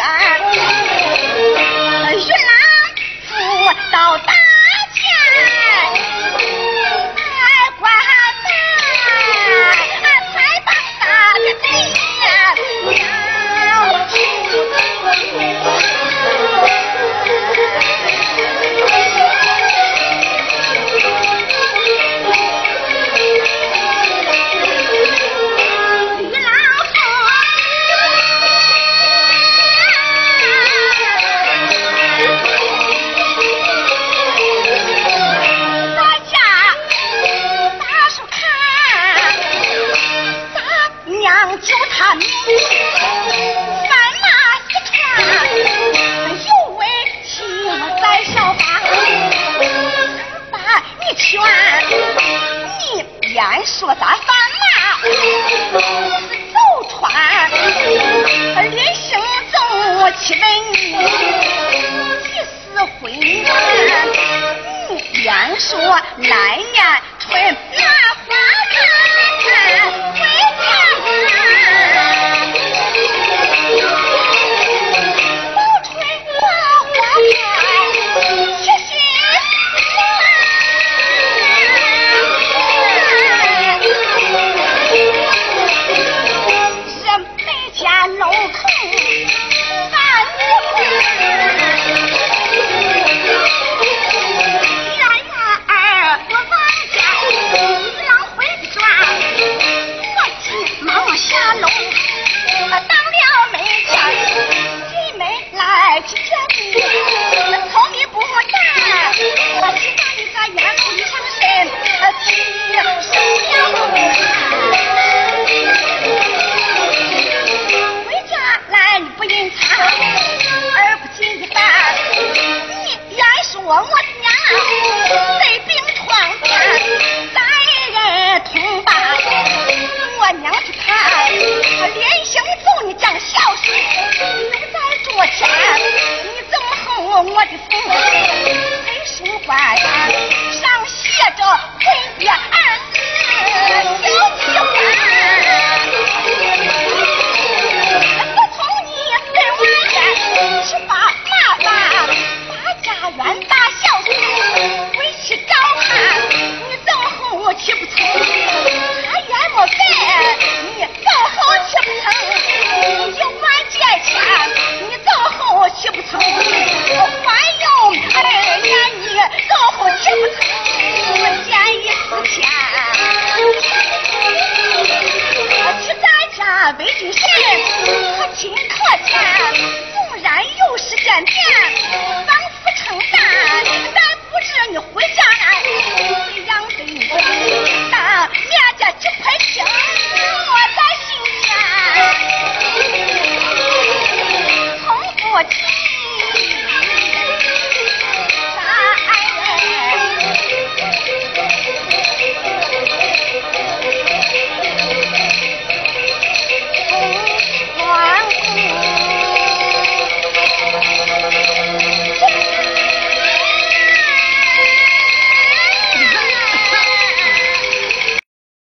远，玄郎扶到大。原说咱放马，是走船，人生总无问你，几时回岸？说来呀，春。